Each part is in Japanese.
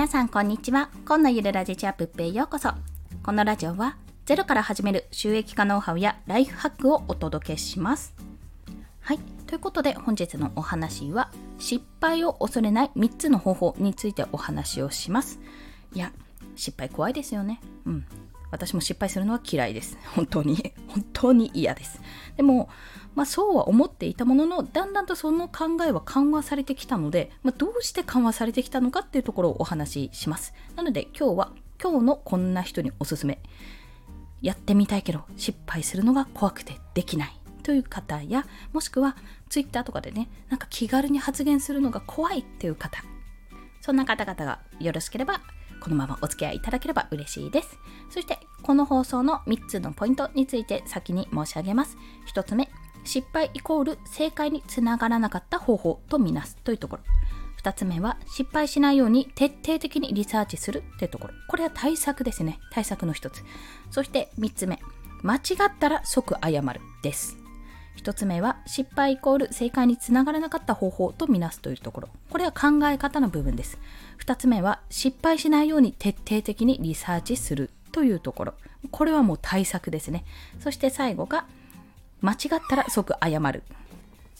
皆さんこんにちは。今のゆるラジチアップへようこそ。このラジオはゼロから始める収益化ノウハウやライフハックをお届けします。はい。ということで本日のお話は失敗を恐れない3つの方法についてお話をします。いや失敗怖いですよね。うん。私も失敗するのは嫌いです。本当に。本当に嫌です。でもまあ、そうは思っていたもののだんだんとその考えは緩和されてきたので、まあ、どうして緩和されてきたのかっていうところをお話しします。なので今日は今日のこんな人におすすめ。やってみたいけど失敗するのが怖くてできない。という方やもしくは Twitter とかでねなんか気軽に発言するのが怖いっていう方。そんな方々がよろしければこのままお付き合いいただければ嬉しいです。そしてこの放送の3つのポイントについて先に申し上げます。1つ目失敗イコール正解につながらなかった方法とみなすというところ。2つ目は失敗しないように徹底的にリサーチするってところ。これは対策ですね。対策の1つ。そして3つ目間違ったら即謝るです。1つ目は失敗イコール正解につながらなかった方法とみなすというところこれは考え方の部分です2つ目は失敗しないように徹底的にリサーチするというところこれはもう対策ですねそして最後が間違ったら即謝る。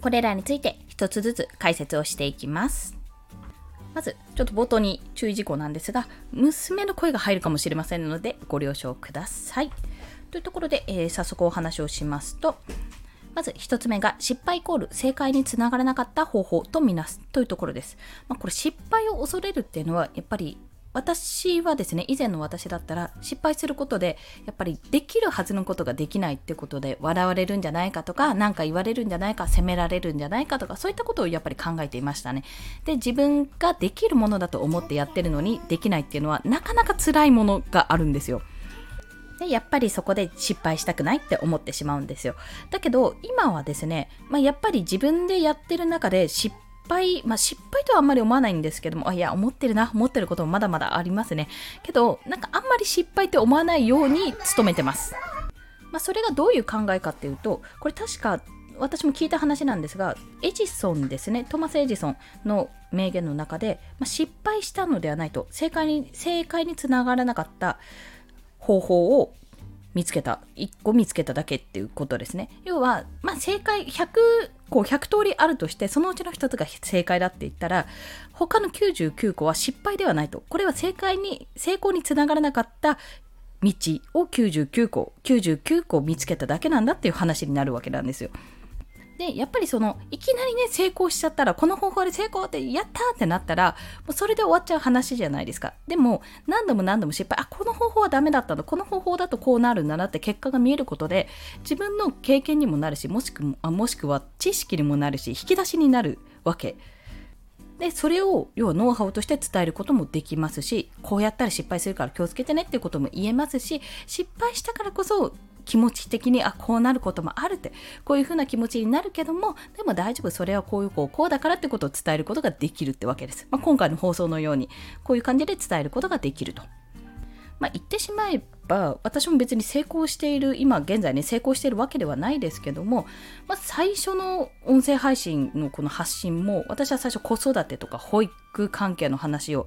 これらについて一つずつ解説をしていきます。まず、ちょっと冒頭に注意事項なんですが、娘の声が入るかもしれませんので、ご了承ください。というところで、えー、早速お話をしますと、まず1つ目が失敗イコール正解につながらなかった方法とみなすというところです。まあ、これ失敗を恐れるっていうのはやっぱり私はですね以前の私だったら失敗することでやっぱりできるはずのことができないってことで笑われるんじゃないかとか何か言われるんじゃないか責められるんじゃないかとかそういったことをやっぱり考えていましたねで自分ができるものだと思ってやってるのにできないっていうのはなかなか辛いものがあるんですよでやっぱりそこで失敗したくないって思ってしまうんですよだけど今はですね、まあ、やっぱり自分でやってる中で失敗、まあ、失敗とはあんまり思わないんですけども、あいや、思ってるな、思ってることもまだまだありますね。けど、なんかあんまり失敗って思わないように努めてます。まあ、それがどういう考えかっていうと、これ確か私も聞いた話なんですが、エジソンですね、トマス・エジソンの名言の中で、まあ、失敗したのではないと、正解に、正解につながらなかった方法を見つけた1個見つけただけっていうことですね。要は、まあ、正解100個100通りあるとしてそのうちの1つが正解だって言ったら他の99個は失敗ではないと。これは正解に成功につながらなかった道を99個99個見つけただけなんだっていう話になるわけなんですよ。でやっぱりそのいきなりね成功しちゃったらこの方法で成功ってやったってなったらもうそれで終わっちゃう話じゃないですか。でも何度も何度も失敗あこの方法はダメだったのこの方法だとこうなるんだなって結果が見えることで自分の経験にもなるしもしくあもしくは知識にもなるし引き出しになるわけ。でそれを要はノウハウとして伝えることもできますしこうやったら失敗するから気をつけてねっていうことも言えますし失敗したからこそ気持ち的にあこうなることもあるってこういうふうな気持ちになるけどもでも大丈夫それはこういうこうだからってことを伝えることができるってわけです、まあ、今回の放送のようにこういう感じで伝えることができると、まあ、言ってしまえば私も別に成功している今現在ね成功しているわけではないですけども、まあ、最初の音声配信のこの発信も私は最初子育てとか保育関係の話を、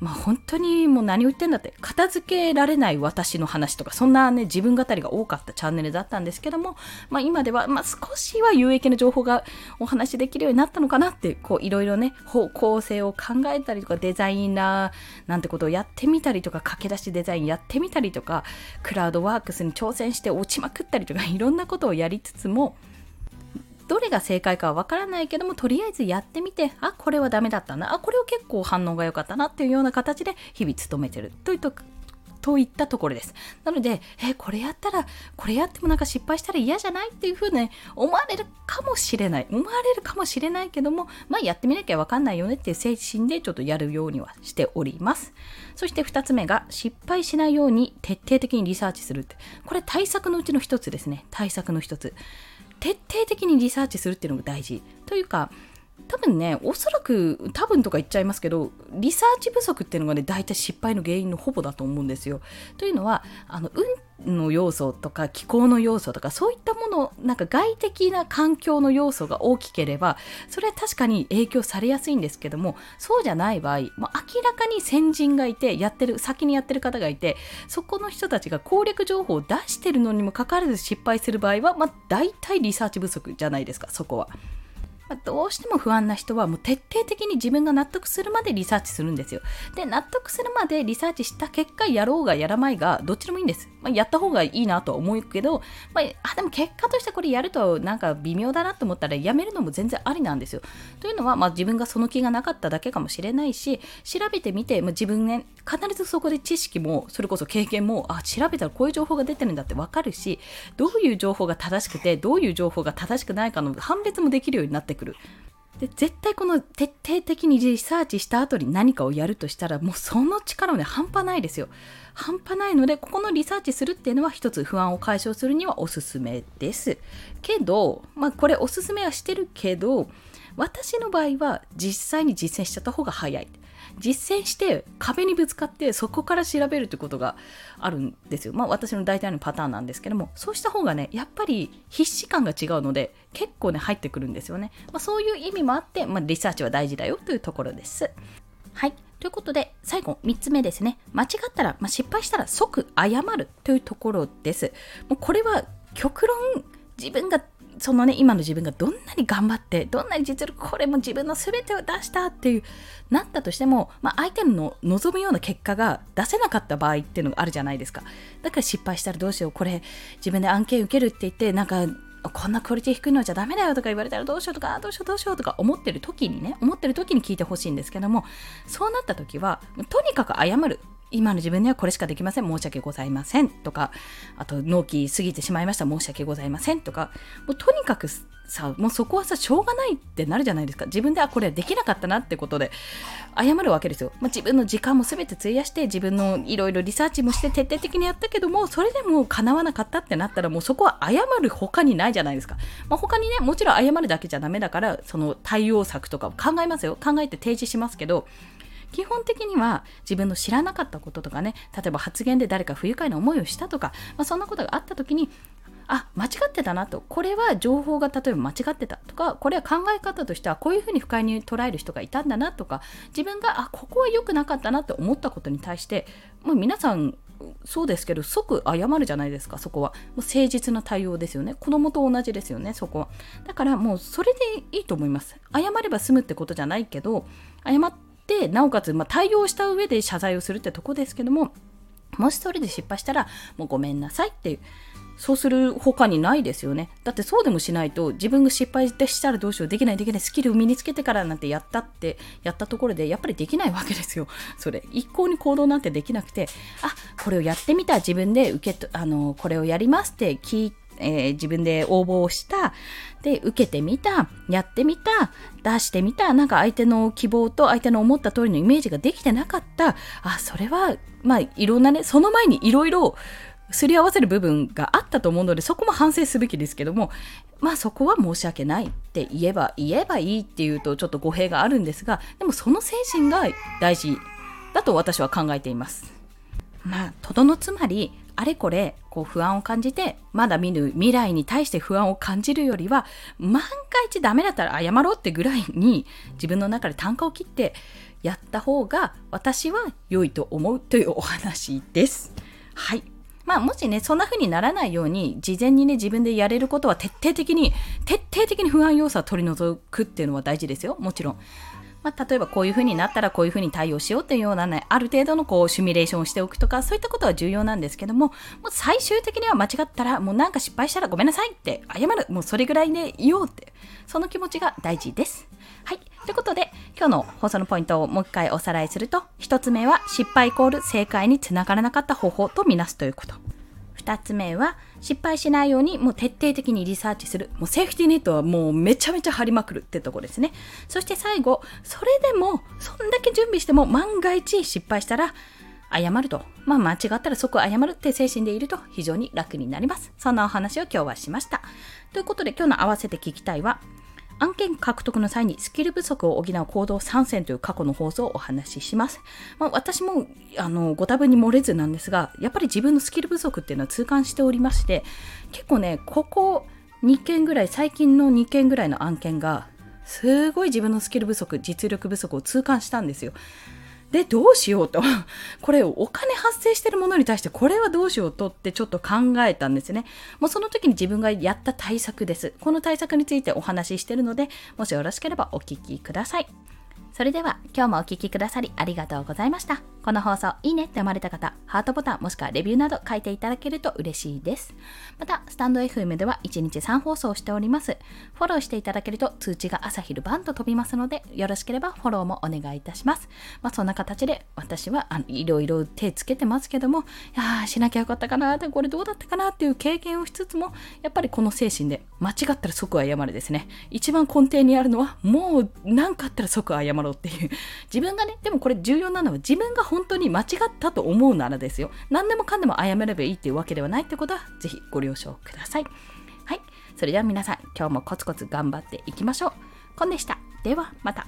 まあ、本当にもう何を言ってんだって片付けられない私の話とかそんなね自分語りが多かったチャンネルだったんですけども、まあ、今では、まあ、少しは有益な情報がお話しできるようになったのかなってこういろいろね方向性を考えたりとかデザイナーなんてことをやってみたりとか駆け出しデザインやってみたりとかクラウドワークスに挑戦して落ちまくったりとかいろんなことをやりつつもどれが正解かはわからないけどもとりあえずやってみてあこれはダメだったなあこれは結構反応が良かったなっていうような形で日々努めてるというとといったところです。なので、えこれやったら、これやってもなんか失敗したら嫌じゃないっていうふうに、思われるかもしれない。思われるかもしれないけども、まあやってみなきゃわかんないよねっていう精神でちょっとやるようにはしております。そして2つ目が、失敗しないように徹底的にリサーチするって。これ対策のうちの1つですね。対策の1つ。徹底的にリサーチするっていうのが大事。というか、多分ね、おそらく多分とか言っちゃいますけど、リサーチ不足っていうのがね、大体失敗の原因のほぼだと思うんですよ。というのは、あの運の要素とか気候の要素とかそういったものなんか外的な環境の要素が大きければそれは確かに影響されやすいんですけどもそうじゃない場合もう明らかに先人がいてやってる先にやってる方がいてそこの人たちが攻略情報を出してるのにもかかわらず失敗する場合は、まあ、大体リサーチ不足じゃないですかそこは。ま、どうしても不安な人はもう徹底的に自分が納得するまでリサーチするんですよ。で、納得するまでリサーチした結果、やろうがやらないが、どっちでもいいんです。まあ、やった方がいいなとは思うけど、まあ、あ、でも結果としてこれやるとなんか微妙だなと思ったらやめるのも全然ありなんですよ。というのは、まあ、自分がその気がなかっただけかもしれないし、調べてみて、まあ、自分ね、必ずそこで知識も、それこそ経験も、あ、調べたらこういう情報が出てるんだってわかるし、どういう情報が正しくて、どういう情報が正しくないかの判別もできるようになってくる。で絶対この徹底的にリサーチした後に何かをやるとしたらもうその力はね半端ないですよ。半端ないのでここのリサーチするっていうのは一つ不安を解消するにはおすすめです。けどまあこれおすすめはしてるけど私の場合は実際に実践しちゃった方が早い。実践して壁にぶつかってそこから調べるってことがあるんですよ。まあ私の大体のパターンなんですけども、そうした方がね、やっぱり必死感が違うので結構ね、入ってくるんですよね。まあ、そういう意味もあって、まあ、リサーチは大事だよというところです。はい。ということで、最後、3つ目ですね。間違ったら、まあ、失敗したら即謝るというところです。もうこれは極論、自分がそのね、今の自分がどんなに頑張って、どんなに実力、これも自分の全てを出したっていう、なったとしても、まあ、相手の望むような結果が出せなかった場合っていうのがあるじゃないですか。だから失敗したらどうしよう、これ自分で案件受けるって言って、なんか、こんなクオリティ低いのじゃダメだよとか言われたらどうしようとか、どうしようどうしようとか思ってる時にね、思ってる時に聞いてほしいんですけども、そうなった時は、とにかく謝る。今の自分にはこれしかできません。申し訳ございません。とかあと納期過ぎてしまいました。申し訳ございません。とかもうとにかくさもうそこはさしょうがないってなるじゃないですか。自分ではこれできなかったなってことで謝るわけですよ、まあ、自分の時間も全て費やして自分のいろいろリサーチもして徹底的にやったけどもそれでも叶わなかったってなったらもうそこは謝る他にないじゃないですか、まあ、他にねもちろん謝るだけじゃダメだからその対応策とかを考えますよ。考えて提示しますけど基本的には自分の知らなかったこととかね例えば発言で誰か不愉快な思いをしたとか、まあ、そんなことがあった時にあ間違ってたなと。これは情報が例えば間違ってたとかこれは考え方としてはこういうふうに不快に捉える人がいたんだなとか自分があここは良くなかったなって思ったことに対して、まあ、皆さんそうですけど即謝るじゃないですかそこは。もう誠実な対応ですよね。子供と同じですよねそこは。だからもうそれでいいと思います。謝れば済むってことじゃないけど謝ってなおかつ、まあ、対応した上で謝罪をするってとこですけどももしそれで失敗したらもうごめんなさいっていうそうする他にないですよね。だってそうでもしないと自分が失敗したらどうしようできないできないスキルを身につけてからなんてやったってやったところでやっぱりできないわけですよ。それ一向に行動なんてできなくてあこれをやってみた自分で受けあのこれをやりますって聞いてえー、自分で応募をした、で、受けてみた、やってみた、出してみた、なんか相手の希望と相手の思った通りのイメージができてなかった、あ、それは、まあ、いろんなね、その前にいろいろすり合わせる部分があったと思うので、そこも反省すべきですけども、まあそこは申し訳ないって言えば、言えばいいっていうとちょっと語弊があるんですが、でもその精神が大事だと私は考えています。まあ、とどのつまり、あれこれこう不安を感じて、まだ見ぬ未来に対して不安を感じるよりは、万が一ダメだったら謝ろうってぐらいに自分の中で単価を切ってやった方が私は良いと思うというお話です。はい。まあ、もしね、そんな風にならないように、事前にね、自分でやれることは徹底的に、徹底的に不安要素は取り除くっていうのは大事ですよ。もちろん。まあ、例えばこういう風になったらこういう風に対応しようっていうようなね、ある程度のこうシミュレーションをしておくとか、そういったことは重要なんですけども、もう最終的には間違ったら、もうなんか失敗したらごめんなさいって謝る。もうそれぐらいでいようって、その気持ちが大事です。はい。ということで、今日の放送のポイントをもう一回おさらいすると、1つ目は失敗イコール正解につながらなかった方法とみなすということ。2つ目は失敗しないようにもう徹底的にリサーチする。もうセーフティーネットはもうめちゃめちゃ張りまくるってとこですね。そして最後、それでもそんだけ準備しても万が一失敗したら謝ると。まあ間違ったら即謝るって精神でいると非常に楽になります。そんなお話を今日はしました。ということで今日の合わせて聞きたいは案件獲得の際にスキル不足を補う行動参戦という過去の放送をお話しします。まあ、私もあのご多分に漏れずなんですが、やっぱり自分のスキル不足っていうのは痛感しておりまして、結構ね、ここ2件ぐらい、最近の2件ぐらいの案件が、すごい自分のスキル不足、実力不足を痛感したんですよ。で、どうしようと。これ、お金発生してるものに対して、これはどうしようとってちょっと考えたんですね。もうその時に自分がやった対策です。この対策についてお話ししてるので、もしよろしければお聞きください。それでは今日もお聴きくださりありがとうございました。この放送いいねって思われた方、ハートボタンもしくはレビューなど書いていただけると嬉しいです。また、スタンド FM では1日3放送しております。フォローしていただけると通知が朝昼晩と飛びますので、よろしければフォローもお願いいたします。まあ、そんな形で私はあのいろいろ手つけてますけども、いやしなきゃよかったかなこれどうだったかなっていう経験をしつつも、やっぱりこの精神で間違ったら即謝るですね。一番根底にあるのは、もう何かあったら即謝ろうっていう自分がねでもこれ重要なのは自分が本本当に間違ったと思うならですよ。何でもかんでも謝ればいいっていうわけではないってことは是非ご了承ください。はい。それでは皆さん今日もコツコツ頑張っていきましょう。コンでした。ではまた。